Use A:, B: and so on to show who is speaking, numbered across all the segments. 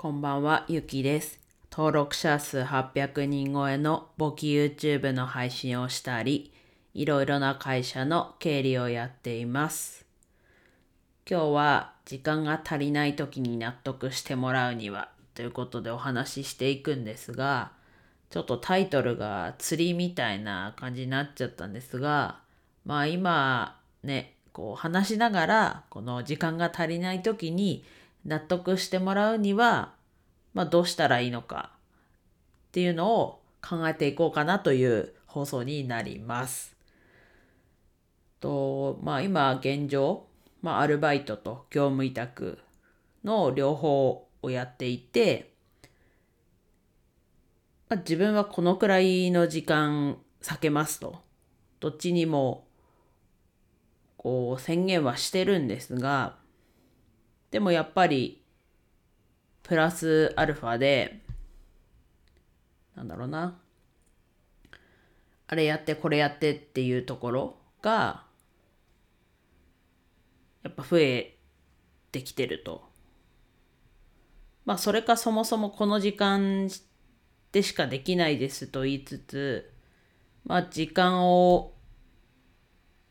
A: こんばんは、ゆきです。登録者数800人超えの簿記 YouTube の配信をしたり、いろいろな会社の経理をやっています。今日は時間が足りない時に納得してもらうにはということでお話ししていくんですが、ちょっとタイトルが釣りみたいな感じになっちゃったんですが、まあ今ね、こう話しながら、この時間が足りない時に納得してもらうには、まあどうしたらいいのかっていうのを考えていこうかなという放送になります。と、まあ今現状、まあアルバイトと業務委託の両方をやっていて、まあ、自分はこのくらいの時間避けますと。どっちにもこう宣言はしてるんですが、でもやっぱりプラスアルファで、なんだろうな。あれやってこれやってっていうところが、やっぱ増えてきてると。まあそれかそもそもこの時間でしかできないですと言いつつ、まあ時間を、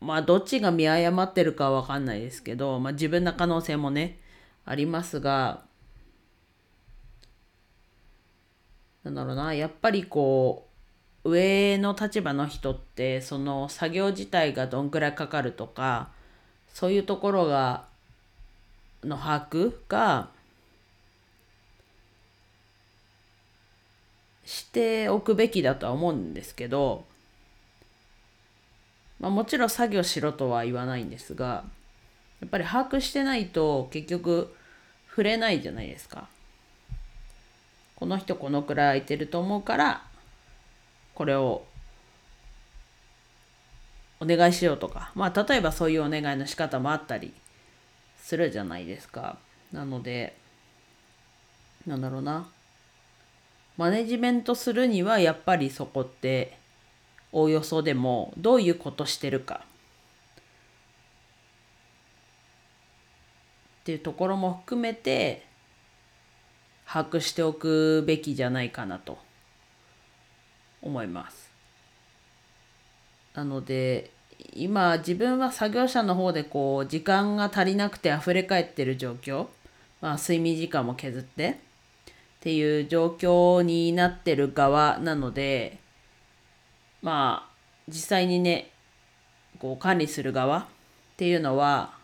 A: まあどっちが見誤ってるかわかんないですけど、まあ自分の可能性もね、ありますが、なんだろうな、やっぱりこう、上の立場の人って、その作業自体がどんくらいかかるとか、そういうところが、の把握が、しておくべきだとは思うんですけど、まあ、もちろん作業しろとは言わないんですが、やっぱり把握してないと結局触れないじゃないですか。この人このくらい空いてると思うから、これをお願いしようとか、まあ例えばそういうお願いの仕方もあったりするじゃないですか。なので、なんだろうな。マネジメントするにはやっぱりそこっておおよそでもどういうことしてるかっていうところも含めて把握しておくべきじゃないかなと思います。なので今自分は作業者の方でこう時間が足りなくて溢れ返ってる状況、まあ、睡眠時間も削ってっていう状況になってる側なのでまあ実際にねこう管理する側っていうのは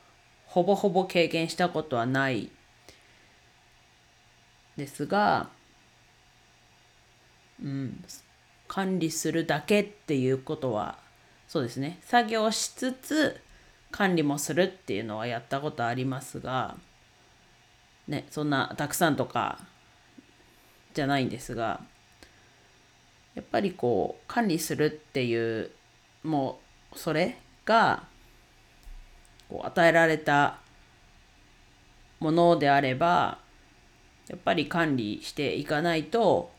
A: ほぼほぼ経験したことはないですが、うん、管理するだけっていうことはそうですね。作業しつつ管理もするっていうのはやったことありますがねそんなたくさんとかじゃないんですがやっぱりこう管理するっていうもうそれがこう与えられたものであればやっぱり管理していかないと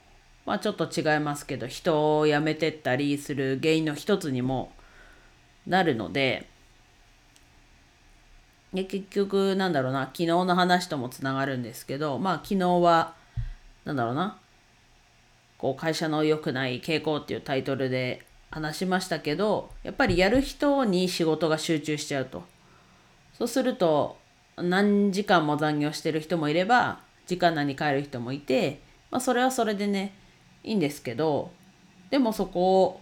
A: まあちょっと違いますけど人を辞めてったりする原因の一つにもなるのでで結局なんだろうな昨日の話ともつながるんですけどまあ昨日はなんだろうなこう会社の良くない傾向っていうタイトルで話しましたけどやっぱりやる人に仕事が集中しちゃうと。そうすると何時間も残業してる人もいれば時間内に帰る人もいて、まあ、それはそれでねいいんですけどでもそこ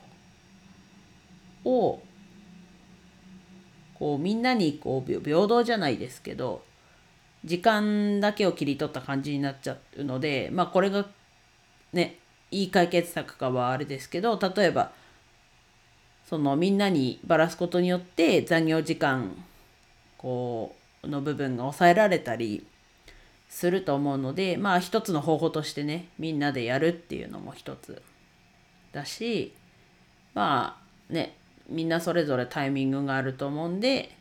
A: をこうみんなにこう平等じゃないですけど時間だけを切り取った感じになっちゃうのでまあこれがねいい解決策かはあれですけど例えばそのみんなにばらすことによって残業時間こうの部分が抑えられたりすると思うのでまあ一つの方法としてねみんなでやるっていうのも一つだしまあねみんなそれぞれタイミングがあると思うんで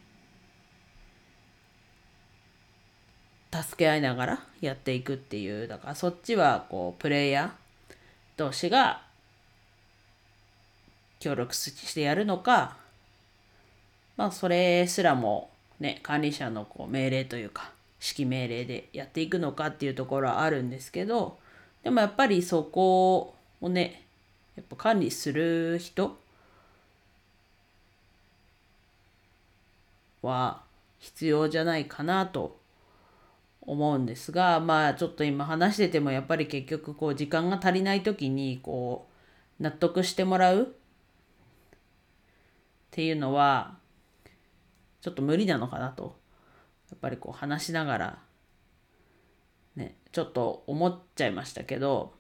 A: 助け合いながらやっていくっていうだからそっちはこうプレイヤー同士が協力してやるのかまあそれすらもね管理者のこう命令というか指揮命令でやっていくのかっていうところはあるんですけどでもやっぱりそこをねやっぱ管理する人は必要じゃないかなと思うんですがまあちょっと今話しててもやっぱり結局こう時間が足りない時にこう納得してもらうっていうのはちょっと無理なのかなとやっぱりこう話しながらねちょっと思っちゃいましたけど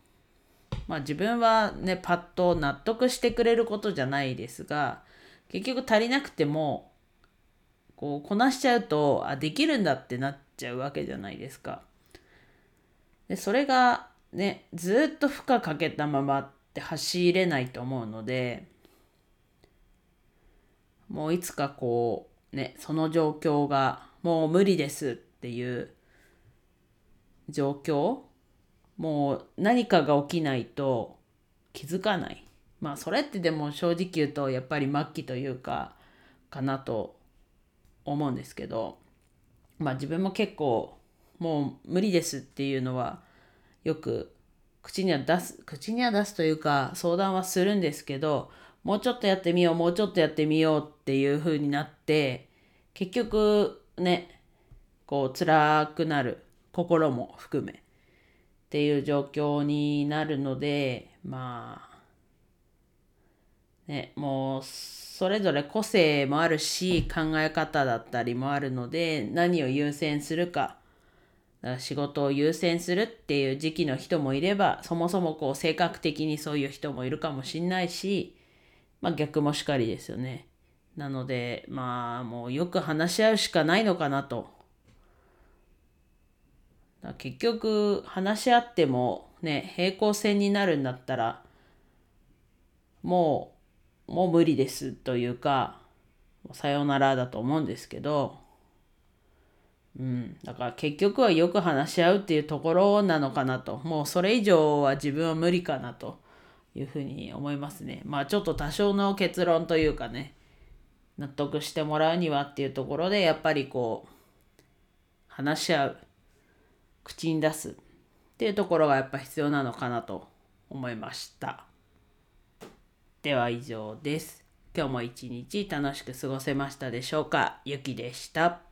A: まあ自分はねパッと納得してくれることじゃないですが結局足りなくてもこうこなしちゃうとあできるんだってなっちゃうわけじゃないですか。でそれがねずっと負荷かけたままって走れないと思うのでもういつかこうねその状況がもう無理ですっていう状況。もう何かが起きないと気づかない。まあそれってでも正直言うとやっぱり末期というかかなと思うんですけど。まあ自分も結構もう無理ですっていうのはよく口には出す口には出すというか相談はするんですけどもうちょっとやってみようもうちょっとやってみようっていう風になって結局ねこう辛くなる心も含めっていう状況になるのでまあねもうそれぞれ個性もあるし考え方だったりもあるので何を優先するか仕事を優先するっていう時期の人もいればそもそもこう性格的にそういう人もいるかもしんないし、まあ、逆もしかりですよね。なのでまあもうよく話し合うしかないのかなと。結局話し合ってもね平行線になるんだったらもうもう無理ですというかさよならだと思うんですけど、うん、だから結局はよく話し合うっていうところなのかなともうそれ以上は自分は無理かなというふうに思いますねまあちょっと多少の結論というかね納得してもらうにはっていうところでやっぱりこう話し合う口に出すっていうところがやっぱ必要なのかなと思いました。では以上です。今日も一日楽しく過ごせましたでしょうか？ゆきでした。